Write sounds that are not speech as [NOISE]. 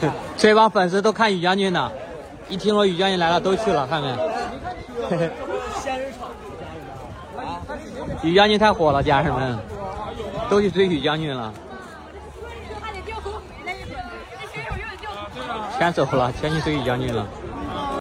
[LAUGHS] 这帮粉丝都看宇将军呢一听说宇将军来了都去了看见没宇将军太火了家人们都去追宇将军了。全走了全去追宇将军了。